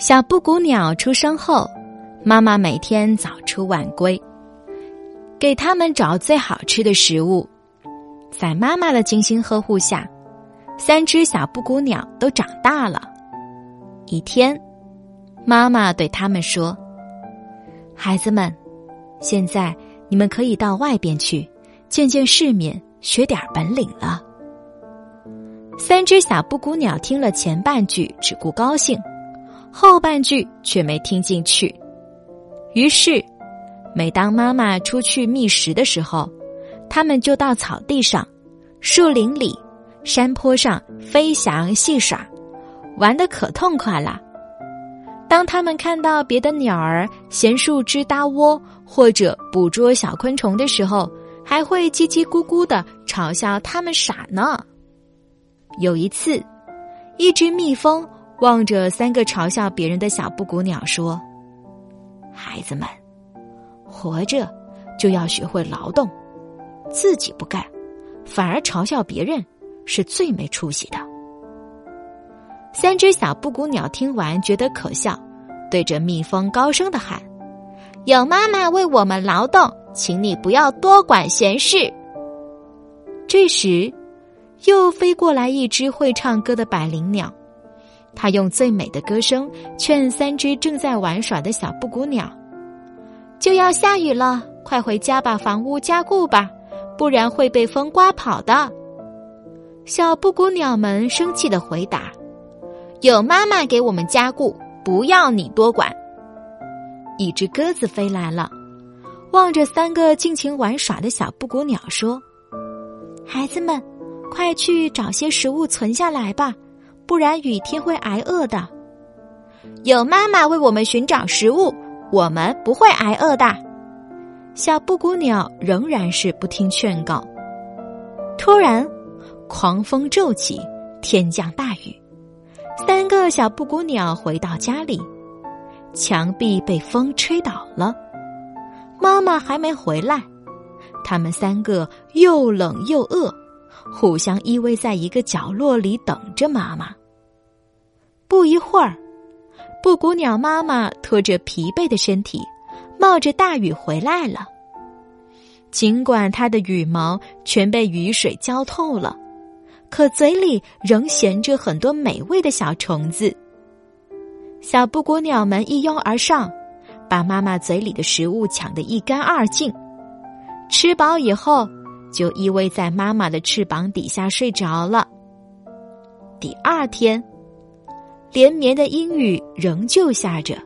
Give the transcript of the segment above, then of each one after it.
小布谷鸟出生后，妈妈每天早出晚归，给他们找最好吃的食物。在妈妈的精心呵护下，三只小布谷鸟都长大了。一天，妈妈对他们说：“孩子们，现在你们可以到外边去见见世面，学点本领了。”三只小布谷鸟听了前半句，只顾高兴。后半句却没听进去，于是，每当妈妈出去觅食的时候，他们就到草地上、树林里、山坡上飞翔戏耍，玩的可痛快了。当他们看到别的鸟儿衔树枝搭窝或者捕捉小昆虫的时候，还会叽叽咕咕的嘲笑他们傻呢。有一次，一只蜜蜂。望着三个嘲笑别人的小布谷鸟说：“孩子们，活着就要学会劳动，自己不干，反而嘲笑别人，是最没出息的。”三只小布谷鸟听完觉得可笑，对着蜜蜂高声的喊：“有妈妈为我们劳动，请你不要多管闲事。”这时，又飞过来一只会唱歌的百灵鸟。他用最美的歌声劝三只正在玩耍的小布谷鸟：“就要下雨了，快回家把房屋加固吧，不然会被风刮跑的。”小布谷鸟们生气的回答：“有妈妈给我们加固，不要你多管。”一只鸽子飞来了，望着三个尽情玩耍的小布谷鸟说：“孩子们，快去找些食物存下来吧。”不然雨天会挨饿的。有妈妈为我们寻找食物，我们不会挨饿的。小布谷鸟仍然是不听劝告。突然，狂风骤起，天降大雨。三个小布谷鸟回到家里，墙壁被风吹倒了。妈妈还没回来，他们三个又冷又饿，互相依偎在一个角落里等着妈妈。不一会儿，布谷鸟妈妈拖着疲惫的身体，冒着大雨回来了。尽管它的羽毛全被雨水浇透了，可嘴里仍衔着很多美味的小虫子。小布谷鸟们一拥而上，把妈妈嘴里的食物抢得一干二净。吃饱以后，就依偎在妈妈的翅膀底下睡着了。第二天。连绵的阴雨仍旧下着，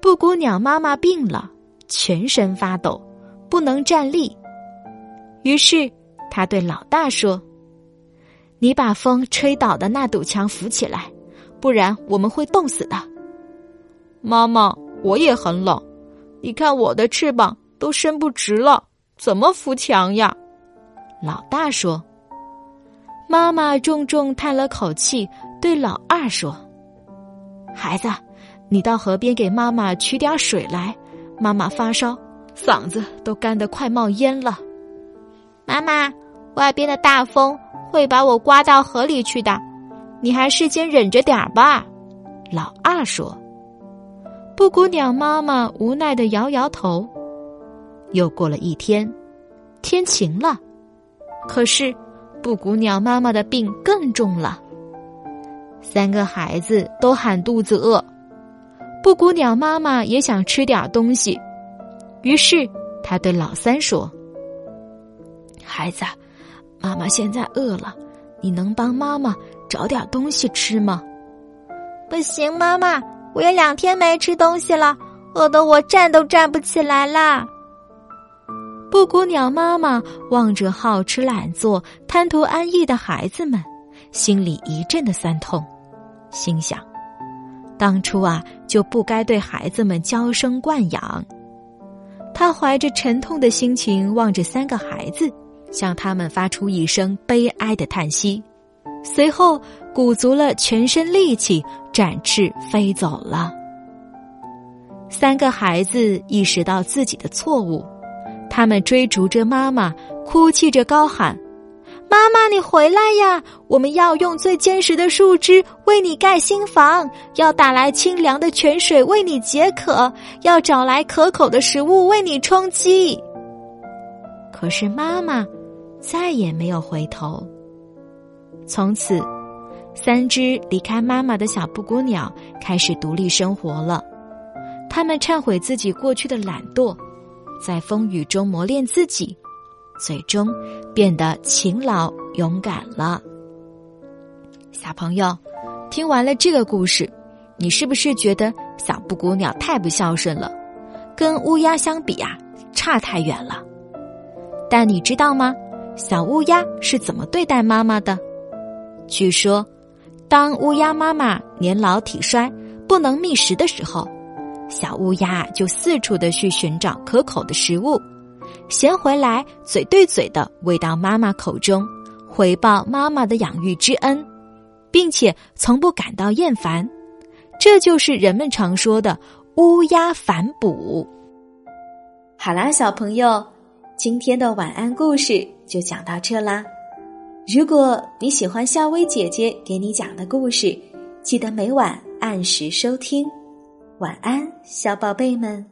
布谷鸟妈妈病了，全身发抖，不能站立。于是，他对老大说：“你把风吹倒的那堵墙扶起来，不然我们会冻死的。”妈妈，我也很冷，你看我的翅膀都伸不直了，怎么扶墙呀？老大说。妈妈重重叹了口气。对老二说：“孩子，你到河边给妈妈取点水来。妈妈发烧，嗓子都干得快冒烟了。”妈妈，外边的大风会把我刮到河里去的，你还是先忍着点儿吧。”老二说。布谷鸟妈妈无奈的摇摇头。又过了一天，天晴了，可是布谷鸟妈妈的病更重了。三个孩子都喊肚子饿，布谷鸟妈妈也想吃点东西，于是他对老三说：“孩子，妈妈现在饿了，你能帮妈妈找点东西吃吗？”“不行，妈妈，我有两天没吃东西了，饿得我站都站不起来啦。”布谷鸟妈妈望着好吃懒做、贪图安逸的孩子们。心里一阵的酸痛，心想：当初啊，就不该对孩子们娇生惯养。他怀着沉痛的心情望着三个孩子，向他们发出一声悲哀的叹息，随后鼓足了全身力气，展翅飞走了。三个孩子意识到自己的错误，他们追逐着妈妈，哭泣着高喊。妈妈，你回来呀！我们要用最坚实的树枝为你盖新房，要打来清凉的泉水为你解渴，要找来可口的食物为你充饥。可是妈妈再也没有回头。从此，三只离开妈妈的小布谷鸟开始独立生活了。他们忏悔自己过去的懒惰，在风雨中磨练自己。最终变得勤劳勇敢了。小朋友，听完了这个故事，你是不是觉得小布谷鸟太不孝顺了？跟乌鸦相比啊，差太远了。但你知道吗？小乌鸦是怎么对待妈妈的？据说，当乌鸦妈妈年老体衰、不能觅食的时候，小乌鸦就四处的去寻找可口的食物。衔回来，嘴对嘴的喂到妈妈口中，回报妈妈的养育之恩，并且从不感到厌烦。这就是人们常说的“乌鸦反哺”。好啦，小朋友，今天的晚安故事就讲到这啦。如果你喜欢夏薇姐姐给你讲的故事，记得每晚按时收听。晚安，小宝贝们。